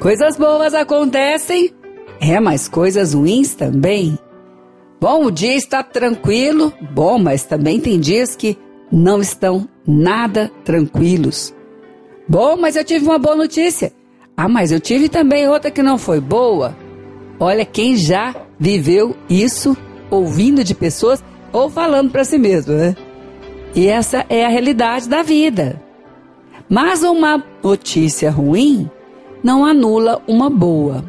Coisas boas acontecem, é, mas coisas ruins também. Bom, o dia está tranquilo, bom, mas também tem dias que não estão nada tranquilos. Bom, mas eu tive uma boa notícia. Ah, mas eu tive também outra que não foi boa. Olha, quem já viveu isso ouvindo de pessoas ou falando para si mesmo, né? E essa é a realidade da vida. Mas uma notícia ruim não anula uma boa.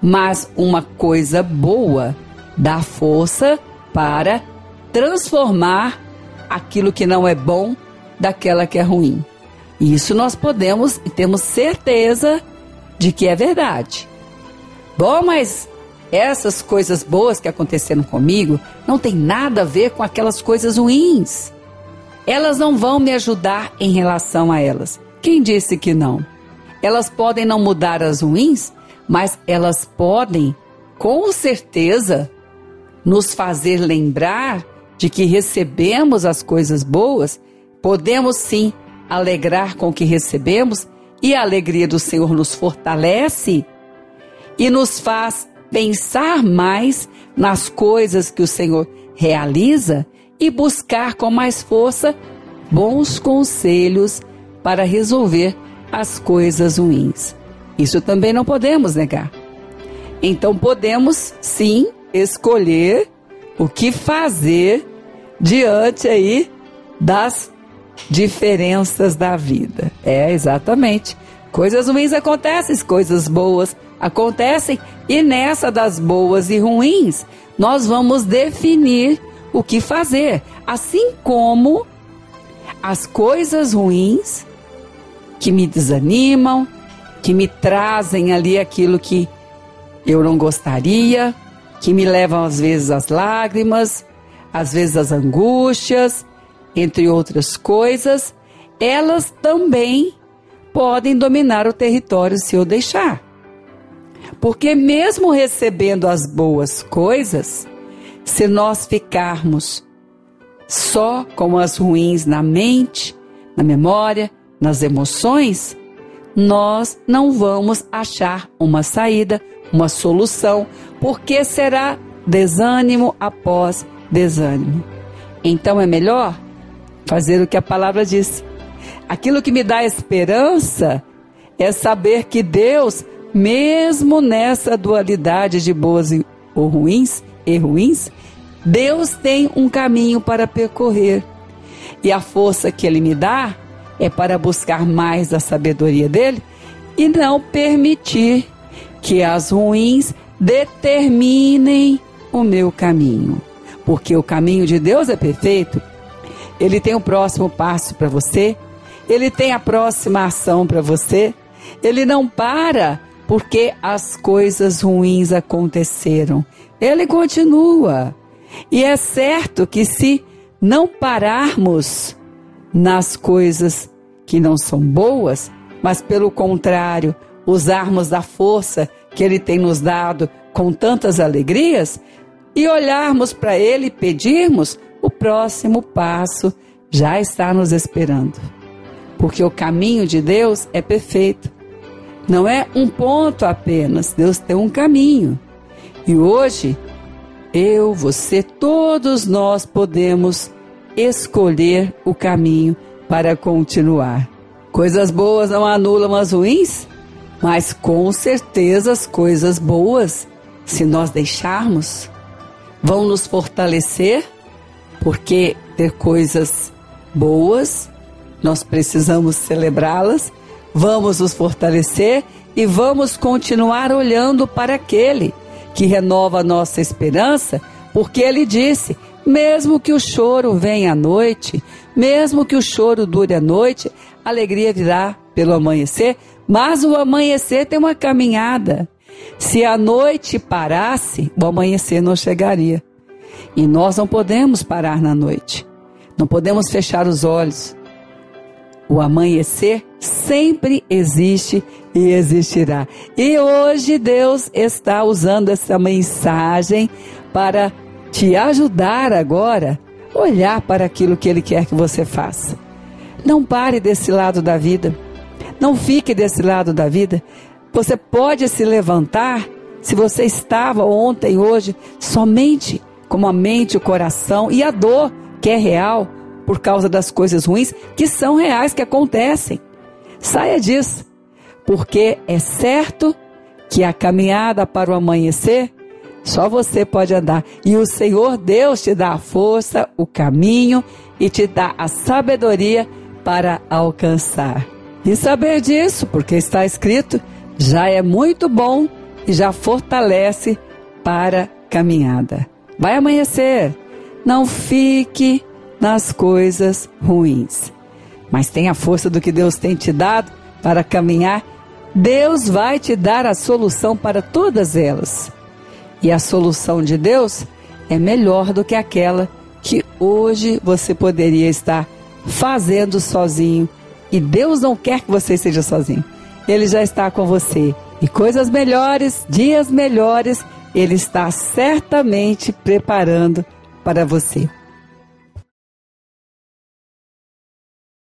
Mas uma coisa boa dá força para transformar aquilo que não é bom daquela que é ruim. Isso nós podemos e temos certeza de que é verdade. Bom, mas essas coisas boas que aconteceram comigo não tem nada a ver com aquelas coisas ruins. Elas não vão me ajudar em relação a elas. Quem disse que não? Elas podem não mudar as ruins, mas elas podem, com certeza, nos fazer lembrar de que recebemos as coisas boas, podemos sim alegrar com o que recebemos e a alegria do Senhor nos fortalece e nos faz pensar mais nas coisas que o Senhor realiza e buscar com mais força bons conselhos para resolver as coisas ruins. Isso também não podemos negar. Então podemos sim escolher o que fazer diante aí das diferenças da vida. É, exatamente. Coisas ruins acontecem, coisas boas acontecem, e nessa das boas e ruins, nós vamos definir o que fazer. Assim como as coisas ruins que me desanimam, que me trazem ali aquilo que eu não gostaria, que me levam às vezes às lágrimas, às vezes às angústias, entre outras coisas, elas também podem dominar o território se eu deixar. Porque mesmo recebendo as boas coisas, se nós ficarmos só com as ruins na mente, na memória, nas emoções, nós não vamos achar uma saída, uma solução, porque será desânimo após desânimo. Então é melhor fazer o que a palavra diz. Aquilo que me dá esperança é saber que Deus, mesmo nessa dualidade de boas ou ruins e ruins, Deus tem um caminho para percorrer. E a força que Ele me dá é para buscar mais a sabedoria dele e não permitir que as ruins determinem o meu caminho. Porque o caminho de Deus é perfeito. Ele tem o próximo passo para você, ele tem a próxima ação para você. Ele não para porque as coisas ruins aconteceram. Ele continua. E é certo que se não pararmos nas coisas que não são boas, mas pelo contrário, usarmos da força que Ele tem nos dado com tantas alegrias e olharmos para Ele e pedirmos, o próximo passo já está nos esperando. Porque o caminho de Deus é perfeito. Não é um ponto apenas, Deus tem um caminho. E hoje eu, você, todos nós podemos escolher o caminho para continuar. Coisas boas não anulam as ruins, mas com certeza as coisas boas, se nós deixarmos, vão nos fortalecer, porque ter coisas boas, nós precisamos celebrá-las, vamos nos fortalecer e vamos continuar olhando para aquele que renova a nossa esperança, porque ele disse: mesmo que o choro venha à noite, mesmo que o choro dure à noite, a alegria virá pelo amanhecer, mas o amanhecer tem uma caminhada. Se a noite parasse, o amanhecer não chegaria. E nós não podemos parar na noite. Não podemos fechar os olhos. O amanhecer sempre existe e existirá. E hoje Deus está usando essa mensagem para te ajudar agora a olhar para aquilo que Ele quer que você faça. Não pare desse lado da vida. Não fique desse lado da vida. Você pode se levantar se você estava ontem, hoje, somente com a mente, o coração e a dor que é real por causa das coisas ruins que são reais, que acontecem. Saia disso, porque é certo que a caminhada para o amanhecer só você pode andar. E o Senhor Deus te dá a força, o caminho e te dá a sabedoria para alcançar. E saber disso, porque está escrito, já é muito bom e já fortalece para caminhada. Vai amanhecer. Não fique nas coisas ruins. Mas tenha a força do que Deus tem te dado para caminhar. Deus vai te dar a solução para todas elas. E a solução de Deus é melhor do que aquela que hoje você poderia estar fazendo sozinho. E Deus não quer que você seja sozinho. Ele já está com você. E coisas melhores, dias melhores, Ele está certamente preparando para você.